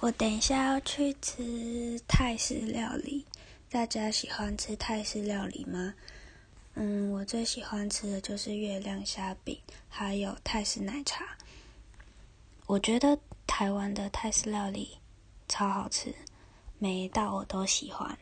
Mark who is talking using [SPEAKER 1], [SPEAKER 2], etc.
[SPEAKER 1] 我等一下要去吃泰式料理大家喜欢吃泰式料理吗？嗯我最喜欢吃的就是月亮虾饼还有泰式奶茶。我觉得台湾的泰式料理超好吃每一道我都喜欢。